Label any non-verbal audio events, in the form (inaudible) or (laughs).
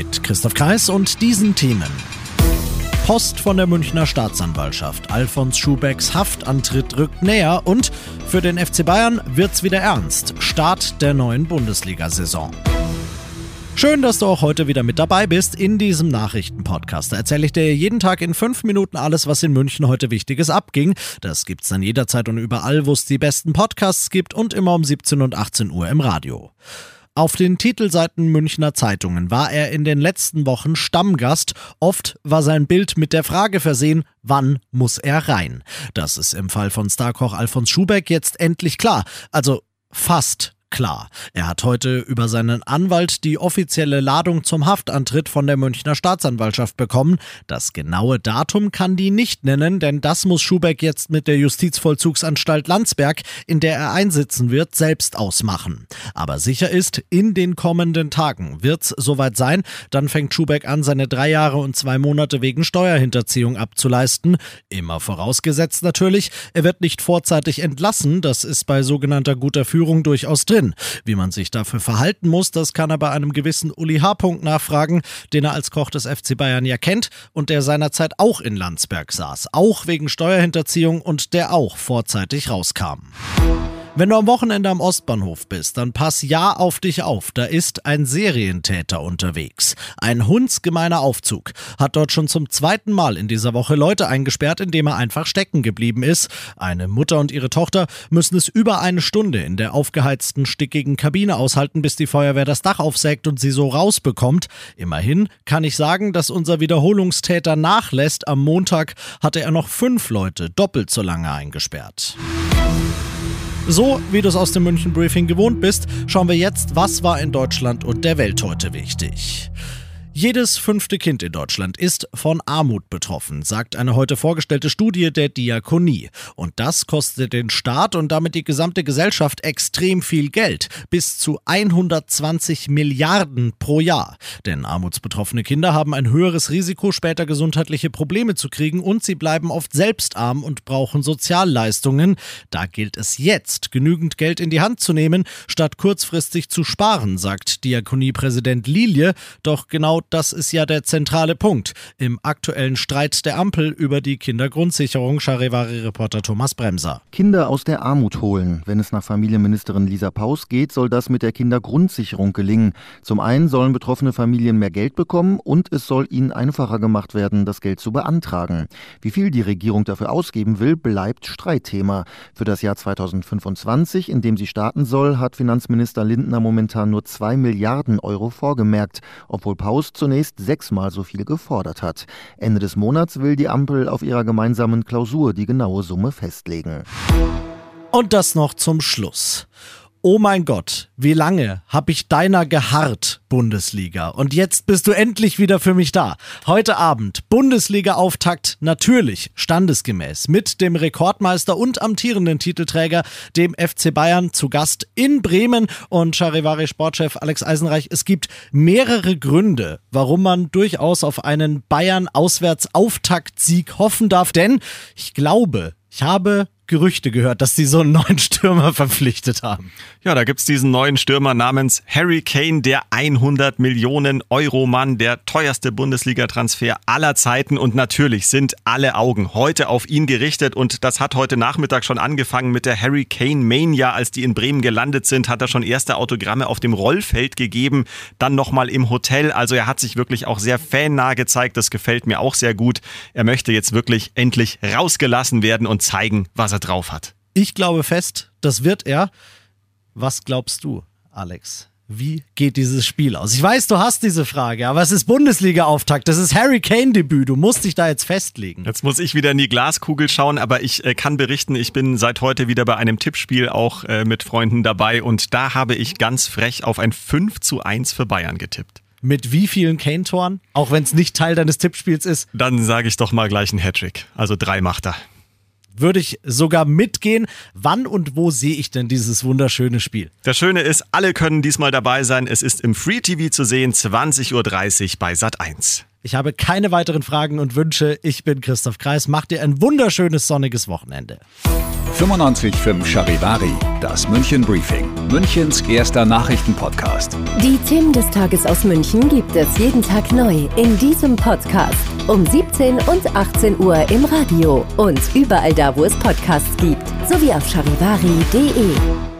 Mit Christoph Kreis und diesen Themen. Post von der Münchner Staatsanwaltschaft. Alfons Schubecks Haftantritt rückt näher und für den FC Bayern wird's wieder ernst. Start der neuen Bundesliga-Saison. Schön, dass du auch heute wieder mit dabei bist in diesem Nachrichtenpodcast. Da erzähle ich dir jeden Tag in fünf Minuten alles, was in München heute Wichtiges abging. Das gibt's dann jederzeit und überall, wo es die besten Podcasts gibt und immer um 17 und 18 Uhr im Radio. Auf den Titelseiten Münchner Zeitungen war er in den letzten Wochen Stammgast. Oft war sein Bild mit der Frage versehen, wann muss er rein? Das ist im Fall von Starkoch Alfons Schubeck jetzt endlich klar. Also fast klar. Er hat heute über seinen Anwalt die offizielle Ladung zum Haftantritt von der Münchner Staatsanwaltschaft bekommen. Das genaue Datum kann die nicht nennen, denn das muss Schubeck jetzt mit der Justizvollzugsanstalt Landsberg, in der er einsitzen wird, selbst ausmachen. Aber sicher ist, in den kommenden Tagen wird's soweit sein. Dann fängt Schubeck an, seine drei Jahre und zwei Monate wegen Steuerhinterziehung abzuleisten. Immer vorausgesetzt natürlich, er wird nicht vorzeitig entlassen. Das ist bei sogenannter guter Führung durchaus drin drin. Wie man sich dafür verhalten muss, das kann er bei einem gewissen Uli H. nachfragen, den er als Koch des FC Bayern ja kennt und der seinerzeit auch in Landsberg saß, auch wegen Steuerhinterziehung und der auch vorzeitig rauskam. Wenn du am Wochenende am Ostbahnhof bist, dann pass ja auf dich auf. Da ist ein Serientäter unterwegs. Ein hundsgemeiner Aufzug hat dort schon zum zweiten Mal in dieser Woche Leute eingesperrt, indem er einfach stecken geblieben ist. Eine Mutter und ihre Tochter müssen es über eine Stunde in der aufgeheizten, stickigen Kabine aushalten, bis die Feuerwehr das Dach aufsägt und sie so rausbekommt. Immerhin kann ich sagen, dass unser Wiederholungstäter nachlässt. Am Montag hatte er noch fünf Leute doppelt so lange eingesperrt. So wie du es aus dem München Briefing gewohnt bist, schauen wir jetzt, was war in Deutschland und der Welt heute wichtig. Jedes fünfte Kind in Deutschland ist von Armut betroffen, sagt eine heute vorgestellte Studie der Diakonie. Und das kostet den Staat und damit die gesamte Gesellschaft extrem viel Geld. Bis zu 120 Milliarden pro Jahr. Denn armutsbetroffene Kinder haben ein höheres Risiko, später gesundheitliche Probleme zu kriegen und sie bleiben oft selbst arm und brauchen Sozialleistungen. Da gilt es jetzt, genügend Geld in die Hand zu nehmen, statt kurzfristig zu sparen, sagt Diakoniepräsident Lilie. Doch genau das ist ja der zentrale Punkt im aktuellen Streit der Ampel über die Kindergrundsicherung, Charivari-Reporter Thomas Bremser. Kinder aus der Armut holen. Wenn es nach Familienministerin Lisa Paus geht, soll das mit der Kindergrundsicherung gelingen. Zum einen sollen betroffene Familien mehr Geld bekommen und es soll ihnen einfacher gemacht werden, das Geld zu beantragen. Wie viel die Regierung dafür ausgeben will, bleibt Streitthema. Für das Jahr 2025, in dem sie starten soll, hat Finanzminister Lindner momentan nur zwei Milliarden Euro vorgemerkt, obwohl Paus zunächst sechsmal so viel gefordert hat. Ende des Monats will die Ampel auf ihrer gemeinsamen Klausur die genaue Summe festlegen. Und das noch zum Schluss. Oh mein Gott, wie lange hab ich deiner geharrt, Bundesliga. Und jetzt bist du endlich wieder für mich da. Heute Abend Bundesliga-Auftakt, natürlich standesgemäß, mit dem Rekordmeister und amtierenden Titelträger, dem FC Bayern, zu Gast in Bremen. Und Charivari Sportchef Alex Eisenreich, es gibt mehrere Gründe, warum man durchaus auf einen Bayern-Auswärts-Auftaktsieg hoffen darf. Denn ich glaube, ich habe Gerüchte gehört, dass sie so einen neuen Stürmer (laughs) verpflichtet haben. Ja, da gibt's diesen neuen Stürmer namens Harry Kane, der 100 Millionen Euro Mann, der teuerste Bundesliga-Transfer aller Zeiten. Und natürlich sind alle Augen heute auf ihn gerichtet. Und das hat heute Nachmittag schon angefangen mit der Harry Kane Mania. Als die in Bremen gelandet sind, hat er schon erste Autogramme auf dem Rollfeld gegeben, dann nochmal im Hotel. Also er hat sich wirklich auch sehr fannah gezeigt. Das gefällt mir auch sehr gut. Er möchte jetzt wirklich endlich rausgelassen werden und zeigen, was er drauf hat. Ich glaube fest, das wird er. Was glaubst du, Alex? Wie geht dieses Spiel aus? Ich weiß, du hast diese Frage, aber es ist Bundesliga-Auftakt, das ist Harry Kane-Debüt. Du musst dich da jetzt festlegen. Jetzt muss ich wieder in die Glaskugel schauen, aber ich äh, kann berichten, ich bin seit heute wieder bei einem Tippspiel auch äh, mit Freunden dabei und da habe ich ganz frech auf ein 5 zu 1 für Bayern getippt. Mit wie vielen Kane-Toren? Auch wenn es nicht Teil deines Tippspiels ist. Dann sage ich doch mal gleich einen Hattrick. Also drei macht er. Würde ich sogar mitgehen. Wann und wo sehe ich denn dieses wunderschöne Spiel? Das Schöne ist, alle können diesmal dabei sein. Es ist im Free TV zu sehen, 20.30 Uhr bei Sat 1. Ich habe keine weiteren Fragen und Wünsche. Ich bin Christoph Kreis. Macht dir ein wunderschönes sonniges Wochenende. 95.5 Charivari, das München Briefing, Münchens erster Nachrichtenpodcast. Die Themen des Tages aus München gibt es jeden Tag neu in diesem Podcast. Um 17 und 18 Uhr im Radio und überall da, wo es Podcasts gibt, sowie auf charivari.de.